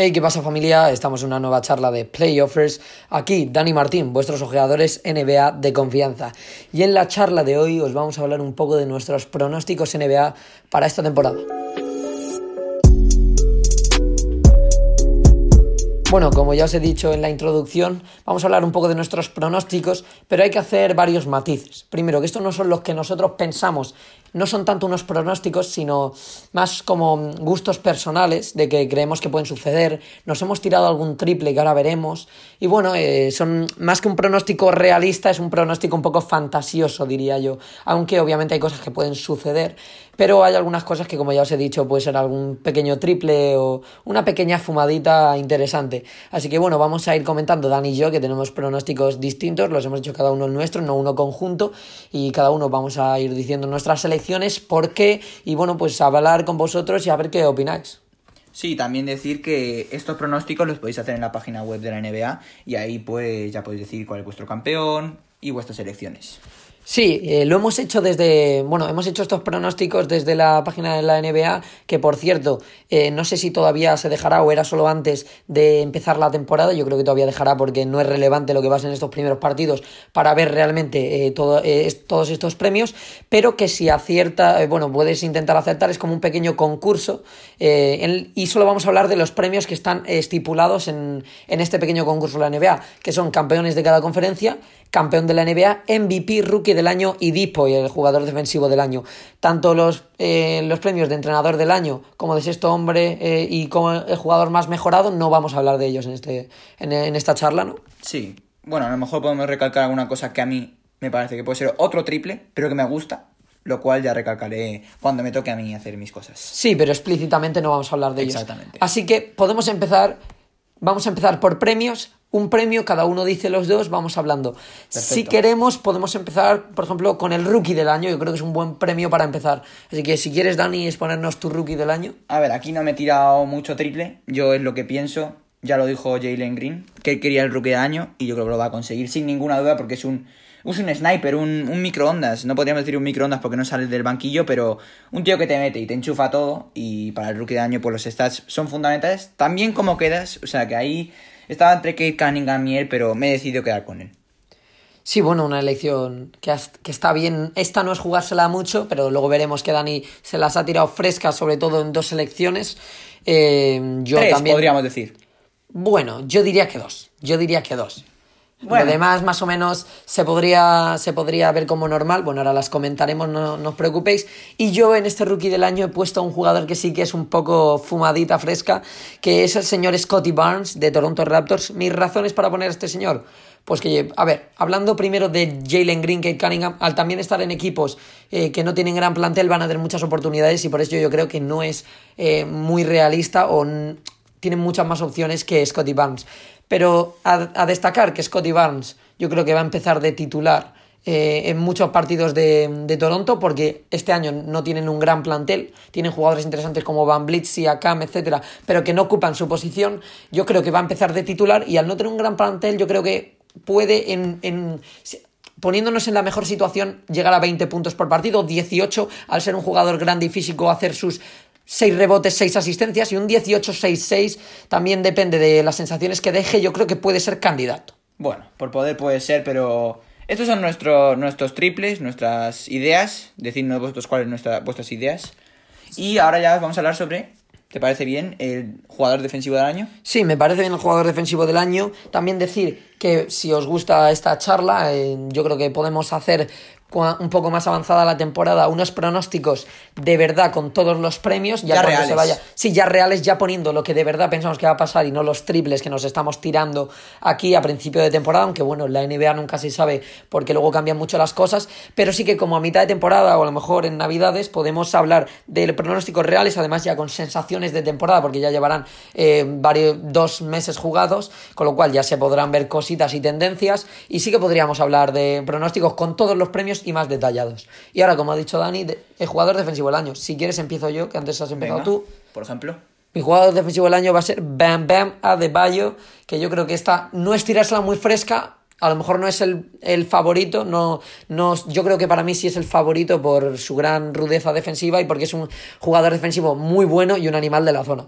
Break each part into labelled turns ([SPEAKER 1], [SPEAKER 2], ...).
[SPEAKER 1] Hey, ¿qué pasa familia? Estamos en una nueva charla de Playoffers. Aquí, Dani Martín, vuestros ojeadores NBA de confianza. Y en la charla de hoy os vamos a hablar un poco de nuestros pronósticos NBA para esta temporada. Bueno, como ya os he dicho en la introducción, vamos a hablar un poco de nuestros pronósticos, pero hay que hacer varios matices. Primero, que estos no son los que nosotros pensamos, no son tanto unos pronósticos, sino más como gustos personales de que creemos que pueden suceder. Nos hemos tirado algún triple que ahora veremos. Y bueno, eh, son más que un pronóstico realista, es un pronóstico un poco fantasioso, diría yo. Aunque obviamente hay cosas que pueden suceder, pero hay algunas cosas que, como ya os he dicho, puede ser algún pequeño triple o una pequeña fumadita interesante. Así que bueno, vamos a ir comentando Dani y yo, que tenemos pronósticos distintos, los hemos hecho cada uno el nuestro, no uno conjunto, y cada uno vamos a ir diciendo nuestras selecciones, por qué, y bueno, pues hablar con vosotros y a ver qué opináis.
[SPEAKER 2] Sí, también decir que estos pronósticos los podéis hacer en la página web de la NBA y ahí pues ya podéis decir cuál es vuestro campeón y vuestras selecciones.
[SPEAKER 1] Sí, eh, lo hemos hecho desde, bueno, hemos hecho estos pronósticos desde la página de la NBA, que por cierto, eh, no sé si todavía se dejará o era solo antes de empezar la temporada, yo creo que todavía dejará porque no es relevante lo que pasa en estos primeros partidos para ver realmente eh, todo, todos estos premios, pero que si acierta, bueno, puedes intentar acertar, es como un pequeño concurso y solo vamos a hablar de los premios que están estipulados en, en este pequeño concurso de la NBA, que son campeones de cada conferencia, campeón de la NBA, MVP, rookie del año y Dipo, el jugador defensivo del año. Tanto los, eh, los premios de entrenador del año como de sexto hombre eh, y como el jugador más mejorado, no vamos a hablar de ellos en, este, en, en esta charla, ¿no?
[SPEAKER 2] Sí. Bueno, a lo mejor podemos recalcar alguna cosa que a mí me parece que puede ser otro triple, pero que me gusta, lo cual ya recalcaré cuando me toque a mí hacer mis cosas.
[SPEAKER 1] Sí, pero explícitamente no vamos a hablar de ellos.
[SPEAKER 2] Exactamente.
[SPEAKER 1] Así que podemos empezar, vamos a empezar por premios, un premio, cada uno dice los dos, vamos hablando. Si queremos, podemos empezar, por ejemplo, con el rookie del año. Yo creo que es un buen premio para empezar. Así que si quieres, Dani, exponernos tu rookie del año.
[SPEAKER 2] A ver, aquí no me he tirado mucho triple. Yo es lo que pienso. Ya lo dijo Jalen Green, que él quería el rookie del año y yo creo que lo va a conseguir sin ninguna duda porque es un, es un sniper, un, un microondas. No podríamos decir un microondas porque no sale del banquillo, pero un tío que te mete y te enchufa todo. Y para el rookie de año, pues los stats son fundamentales. También como quedas, o sea que ahí estaba entre Kate Cunningham y él, pero me he decidido quedar con él.
[SPEAKER 1] Sí, bueno, una elección que, que, está bien. Esta no es jugársela mucho, pero luego veremos que Dani se las ha tirado frescas, sobre todo en dos selecciones. Eh, yo
[SPEAKER 2] Tres,
[SPEAKER 1] también.
[SPEAKER 2] podríamos decir.
[SPEAKER 1] Bueno, yo diría que dos. Yo diría que dos. Bueno. Lo demás, más o menos, se podría, se podría ver como normal. Bueno, ahora las comentaremos, no, no, os preocupéis. Y yo en este rookie del año he puesto a un jugador que sí que es un poco fumadita fresca, que es el señor Scotty Barnes de Toronto Raptors. Mis razones para poner a este señor. Pues que, a ver, hablando primero de Jalen Green, Kate Cunningham, al también estar en equipos eh, que no tienen gran plantel van a tener muchas oportunidades y por eso yo creo que no es eh, muy realista o tienen muchas más opciones que Scotty Barnes. Pero a, destacar que Scotty Barnes yo creo que va a empezar de titular eh, en muchos partidos de, de, Toronto porque este año no tienen un gran plantel, tienen jugadores interesantes como Van Blitz, Akam, etcétera, pero que no ocupan su posición. Yo creo que va a empezar de titular y al no tener un gran plantel yo creo que puede en, en poniéndonos en la mejor situación, llegar a 20 puntos por partido, 18 al ser un jugador grande y físico, hacer sus 6 rebotes, 6 asistencias y un 18-6-6 también depende de las sensaciones que deje, yo creo que puede ser candidato.
[SPEAKER 2] Bueno, por poder puede ser, pero estos son nuestro, nuestros triples, nuestras ideas, decidnos vosotros cuáles son nuestra, vuestras ideas. Y ahora ya vamos a hablar sobre ¿Te parece bien el jugador defensivo del año?
[SPEAKER 1] Sí, me parece bien el jugador defensivo del año. También decir que si os gusta esta charla, eh, yo creo que podemos hacer un poco más avanzada la temporada, unos pronósticos de verdad con todos los premios,
[SPEAKER 2] ya, ya cuando reales.
[SPEAKER 1] se vaya. Sí, ya reales, ya poniendo lo que de verdad pensamos que va a pasar y no los triples que nos estamos tirando aquí a principio de temporada, aunque bueno, en la NBA nunca se sabe porque luego cambian mucho las cosas, pero sí que como a mitad de temporada o a lo mejor en Navidades podemos hablar de pronósticos reales, además ya con sensaciones de temporada, porque ya llevarán eh, varios, dos meses jugados, con lo cual ya se podrán ver cositas y tendencias, y sí que podríamos hablar de pronósticos con todos los premios y más detallados. Y ahora, como ha dicho Dani, el jugador defensivo del año. Si quieres, empiezo yo, que antes has empezado
[SPEAKER 2] Venga,
[SPEAKER 1] tú.
[SPEAKER 2] Por ejemplo.
[SPEAKER 1] Mi jugador defensivo del año va a ser Bam Bam Adebayo, que yo creo que esta no es tirársela muy fresca, a lo mejor no es el, el favorito, no, no, yo creo que para mí sí es el favorito por su gran rudeza defensiva y porque es un jugador defensivo muy bueno y un animal de la zona.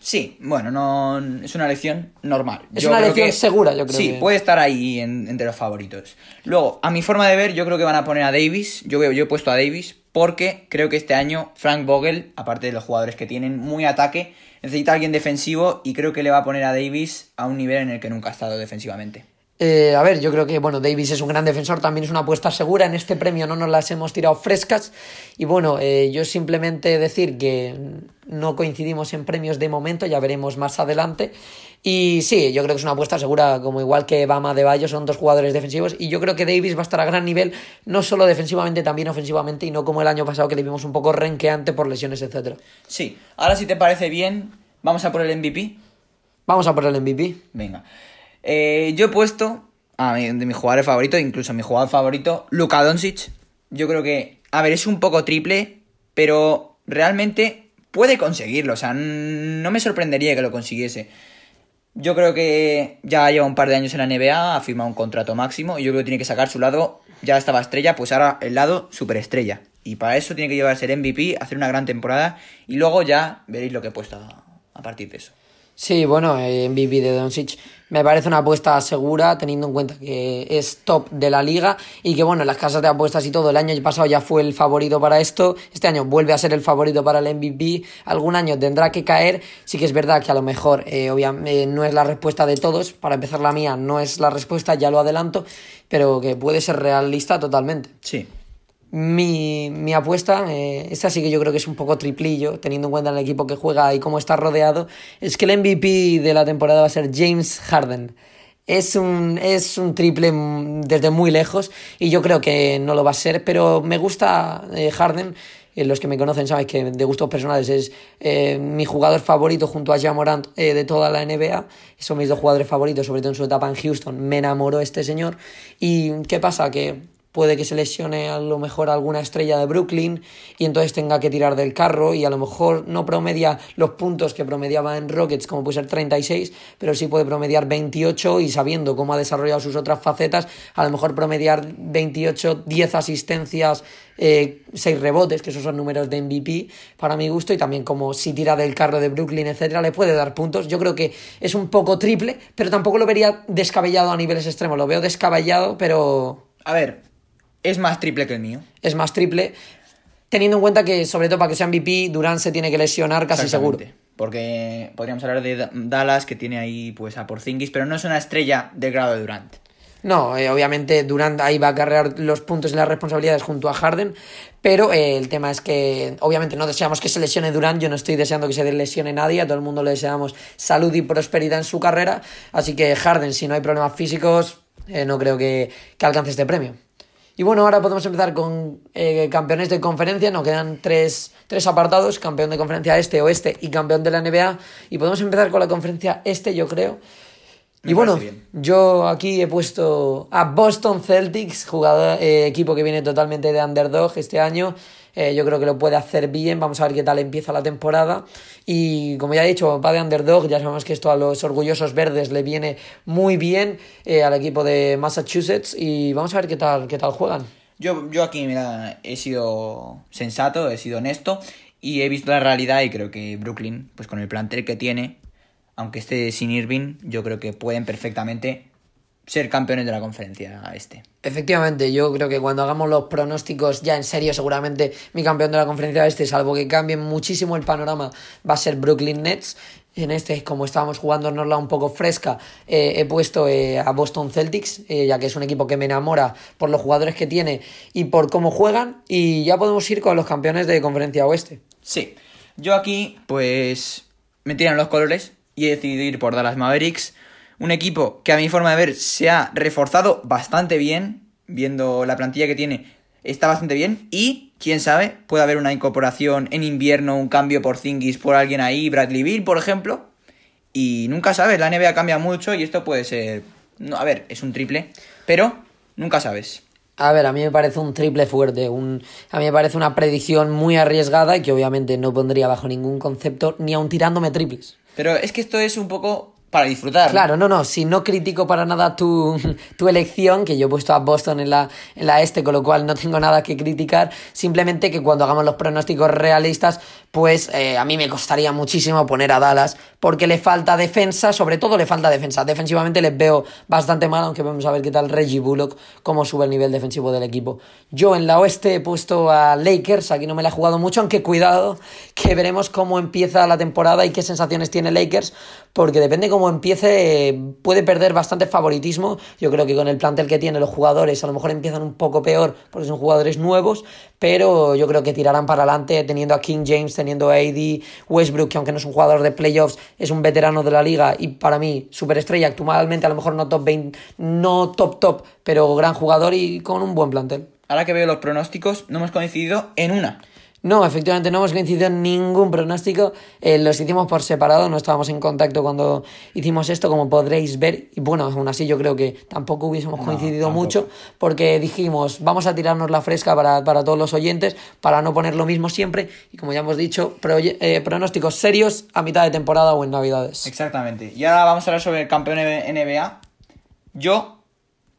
[SPEAKER 2] Sí, bueno, no es una elección normal.
[SPEAKER 1] Es una
[SPEAKER 2] creo
[SPEAKER 1] elección segura, yo creo
[SPEAKER 2] Sí,
[SPEAKER 1] que-
[SPEAKER 2] puede estar ahí en- entre los favoritos. Luego, a mi forma de ver, yo creo que van a poner a Davis. Yo, veo- yo he puesto a Davis porque creo que este año Frank Vogel, aparte de los jugadores que tienen muy ataque, necesita a alguien defensivo y creo que le va a poner a Davis a un nivel en el que nunca ha estado defensivamente.
[SPEAKER 1] Eh, a ver, yo creo que bueno, Davis es un gran defensor, también es una apuesta segura. En este premio no nos las hemos tirado frescas. Y bueno, eh, yo simplemente decir que no coincidimos en premios de momento, ya veremos más adelante. Y sí, yo creo que es una apuesta segura, como igual que Bama de Bayo, son dos jugadores defensivos. Y yo creo que Davis va a estar a gran nivel, no solo defensivamente, también ofensivamente, y no como el año pasado que le vimos un poco renqueante por lesiones, etcétera.
[SPEAKER 2] Sí, ahora si te parece bien, vamos a por el MVP.
[SPEAKER 1] Vamos a por el MVP.
[SPEAKER 2] Venga. Eh, yo he puesto a mi, de mi jugador favorito, incluso mi jugador favorito, Luka Doncic. Yo creo que, a ver, es un poco triple, pero realmente puede conseguirlo. O sea, no me sorprendería que lo consiguiese. Yo creo que ya lleva un par de años en la NBA, ha firmado un contrato máximo y yo creo que tiene que sacar su lado, ya estaba estrella, pues ahora el lado superestrella. Y para eso tiene que llevarse el MVP, hacer una gran temporada y luego ya veréis lo que he puesto a partir de eso.
[SPEAKER 1] Sí, bueno, eh, MVP de Doncic. Me parece una apuesta segura teniendo en cuenta que es top de la liga y que bueno, en las casas de apuestas y todo, el año pasado ya fue el favorito para esto, este año vuelve a ser el favorito para el MVP, algún año tendrá que caer, sí que es verdad que a lo mejor eh, obviamente no es la respuesta de todos, para empezar la mía no es la respuesta, ya lo adelanto, pero que puede ser realista totalmente.
[SPEAKER 2] Sí,
[SPEAKER 1] Mi, mi apuesta, eh, esta sí que yo creo que es un poco triplillo, teniendo en cuenta el equipo que juega y cómo está rodeado, es que el MVP de la temporada va a ser James Harden. Es un, es un triple mm, desde muy lejos y yo creo que no lo va a ser, pero me gusta eh, Harden. Eh, los que me conocen saben que de gustos personales es eh, mi jugador favorito junto a Jamorant eh, de toda la NBA. Son mis dos jugadores favoritos, sobre todo en su etapa en Houston. Me enamoró este señor. ¿Y qué pasa? Que puede que se lesione a lo mejor alguna estrella de Brooklyn y entonces tenga que tirar del carro y a lo mejor no promedia los puntos que promediaba en Rockets como puede ser 36 pero sí puede promediar 28 y sabiendo cómo ha desarrollado sus otras facetas a lo mejor promediar 28 10 asistencias eh, 6 rebotes que esos son números de MVP para mi gusto y también como si tira del carro de Brooklyn etcétera le puede dar puntos. Yo creo que es un poco triple pero tampoco lo vería descabellado a niveles extremos. Lo veo descabellado pero
[SPEAKER 2] a ver, es más triple que el mío.
[SPEAKER 1] es más triple, teniendo en cuenta que, sobre todo para que sea MVP, Durán se tiene que lesionar casi seguro.
[SPEAKER 2] Porque podríamos hablar de Da- Dallas, que tiene ahí pues a Porzingis, pero no es una estrella del grado de Durant.
[SPEAKER 1] No, eh, obviamente Durant ahí va a cargar los puntos y las responsabilidades junto a Harden, pero eh, el tema es que obviamente no deseamos que se lesione Durant, yo no estoy deseando que se lesione nadie, a todo el mundo le deseamos salud y prosperidad en su carrera, así que Harden, si no hay problemas físicos, eh, no creo que, que alcance este premio. Y bueno, ahora podemos empezar con eh, campeones de conferencia. Nos quedan tres, tres apartados: campeón de conferencia este, oeste y campeón de la NBA. Y podemos empezar con la conferencia este, yo creo.
[SPEAKER 2] Me
[SPEAKER 1] y bueno,
[SPEAKER 2] bien.
[SPEAKER 1] yo aquí he puesto a Boston Celtics, jugador, eh, equipo que viene totalmente de underdog este año. Eh, yo creo que lo puede hacer bien. Vamos a ver qué tal empieza la temporada. Y como ya he dicho, va de underdog. Ya sabemos que esto a los orgullosos verdes le viene muy bien eh, al equipo de Massachusetts. Y vamos a ver qué tal, qué tal juegan.
[SPEAKER 2] Yo, yo aquí, mira, he sido sensato, he sido honesto y he visto la realidad y creo que Brooklyn, pues con el plantel que tiene, aunque esté sin Irving, yo creo que pueden perfectamente ser campeones de la conferencia este.
[SPEAKER 1] Efectivamente, yo creo que cuando hagamos los pronósticos ya en serio, seguramente mi campeón de la conferencia este, salvo que cambie muchísimo el panorama, va a ser Brooklyn Nets. En este, como estábamos jugándonosla un poco fresca, eh, he puesto eh, a Boston Celtics, eh, ya que es un equipo que me enamora por los jugadores que tiene y por cómo juegan. Y ya podemos ir con los campeones de conferencia oeste.
[SPEAKER 2] Sí, yo aquí pues me tiran los colores y he decidido ir por Dallas Mavericks, un equipo que a mi forma de ver se ha reforzado bastante bien, viendo la plantilla que tiene, está bastante bien y quién sabe, puede haber una incorporación en invierno, un cambio por Zingis por alguien ahí, Bradley Bill, por ejemplo, y nunca sabes, la NBA cambia mucho y esto puede ser, no, a ver, es un triple, pero nunca sabes.
[SPEAKER 1] A ver, a mí me parece un triple fuerte, a mí me parece una predicción muy arriesgada y que obviamente no pondría bajo ningún concepto ni aun tirándome triples.
[SPEAKER 2] Pero es que esto es un poco para disfrutar.
[SPEAKER 1] Claro, no, no, si no critico para nada tu, tu elección, que yo he puesto a Boston en la, en la este, con lo cual no tengo nada que criticar, simplemente que cuando hagamos los pronósticos realistas, pues eh, a mí me costaría muchísimo poner a Dallas, porque le falta defensa, sobre todo le falta defensa. Defensivamente les veo bastante mal, aunque vamos a ver qué tal Reggie Bullock, cómo sube el nivel defensivo del equipo. Yo en la oeste he puesto a Lakers, aquí no me la he jugado mucho, aunque cuidado, que veremos cómo empieza la temporada y qué sensaciones tiene Lakers, porque depende cómo empiece, puede perder bastante favoritismo. Yo creo que con el plantel que tiene los jugadores, a lo mejor empiezan un poco peor porque son jugadores nuevos, pero yo creo que tirarán para adelante teniendo a King James, teniendo a AD Westbrook, que aunque no es un jugador de playoffs, es un veterano de la liga y para mí superestrella actualmente, a lo mejor no top 20, no top top, pero gran jugador y con un buen plantel.
[SPEAKER 2] Ahora que veo los pronósticos, no hemos coincidido en una.
[SPEAKER 1] No, efectivamente no hemos coincidido en ningún pronóstico. Eh, los hicimos por separado, no estábamos en contacto cuando hicimos esto, como podréis ver. Y bueno, aún así yo creo que tampoco hubiésemos coincidido mucho, porque dijimos, vamos a tirarnos la fresca para, todos los oyentes, para no poner lo mismo siempre. Y como ya hemos dicho, eh, pronósticos serios a mitad de temporada o en Navidades.
[SPEAKER 2] Exactamente. Y ahora vamos a hablar sobre el campeón NBA. Yo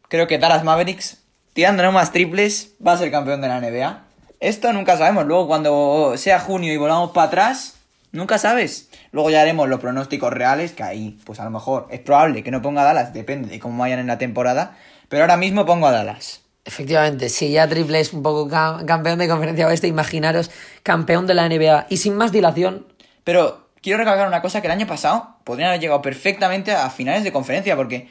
[SPEAKER 2] creo que Dallas Mavericks, tirando más triples, va a ser campeón de la NBA. Esto nunca sabemos. Luego, cuando sea junio y volvamos para atrás, nunca sabes. Luego ya haremos los pronósticos reales, que ahí, pues a lo mejor es probable que no ponga Dallas, depende de cómo vayan en la temporada. Pero ahora mismo pongo a Dallas.
[SPEAKER 1] Efectivamente, si ya Triple es un poco campeón de conferencia oeste, imaginaros campeón de la NBA. Y sin más dilación.
[SPEAKER 2] Pero quiero recalcar una cosa que el año pasado podrían haber llegado perfectamente a finales de conferencia, porque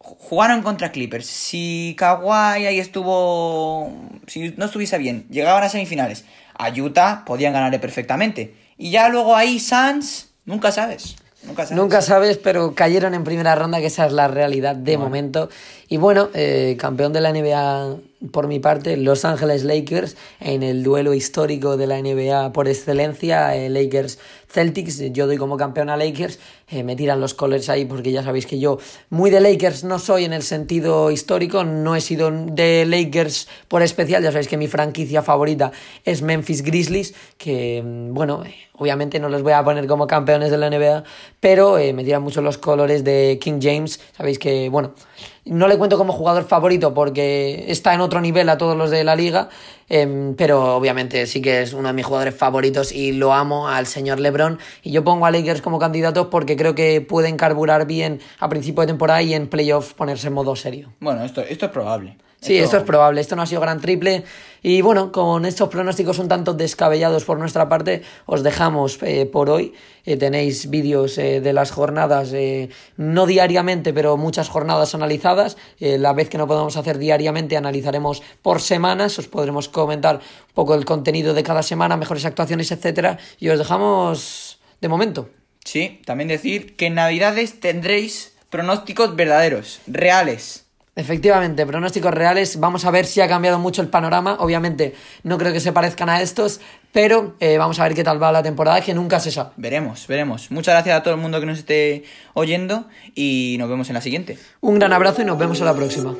[SPEAKER 2] jugaron contra Clippers. Si Kawhi ahí estuvo. Si no estuviese bien, llegaban a semifinales. A Utah podían ganarle perfectamente. Y ya luego ahí Suns, nunca sabes. Nunca sabes.
[SPEAKER 1] Nunca sabes, pero cayeron en primera ronda, que esa es la realidad de momento. Y bueno, eh, campeón de la NBA por mi parte, Los Ángeles Lakers en el duelo histórico de la NBA por excelencia, eh, Lakers Celtics, yo doy como campeón a Lakers, eh, me tiran los colors ahí porque ya sabéis que yo muy de Lakers no soy en el sentido histórico, no he sido de Lakers por especial, ya sabéis que mi franquicia favorita es Memphis Grizzlies, que mm, bueno, obviamente no los voy a poner como campeones de la NBA, pero me tiran mucho los colores de King James, sabéis que bueno, no le cuento como jugador favorito porque está en otro nivel a todos los de la liga, em, pero obviamente sí que es uno de mis jugadores favoritos y lo amo al señor LeBron. Y yo pongo a Lakers como candidato porque creo que pueden carburar bien a principio de temporada y en playoff ponerse en modo serio.
[SPEAKER 2] Bueno, esto, esto es probable.
[SPEAKER 1] Sí, esto... es probable. Esto no ha sido gran triple. Y bueno, con estos pronósticos un tanto descabellados por nuestra parte, os dejamos eh, por hoy. Eh, tenéis vídeos eh, de las jornadas, no diariamente, pero muchas jornadas analizadas. la vez que no podamos hacer diariamente, analizaremos por semanas. Os podremos comentar un poco el contenido de cada semana, mejores actuaciones, etcétera. Y os dejamos de momento.
[SPEAKER 2] Sí, también decir que en Navidades tendréis pronósticos verdaderos, reales.
[SPEAKER 1] Efectivamente, pronósticos reales. Vamos a ver si ha cambiado mucho el panorama. Obviamente, no creo que se parezcan a estos, pero eh, vamos a ver qué tal va la temporada, que nunca se sabe.
[SPEAKER 2] Veremos, veremos. Muchas gracias a todo el mundo que nos esté oyendo y nos vemos en la siguiente.
[SPEAKER 1] Un gran abrazo y nos vemos en la próxima.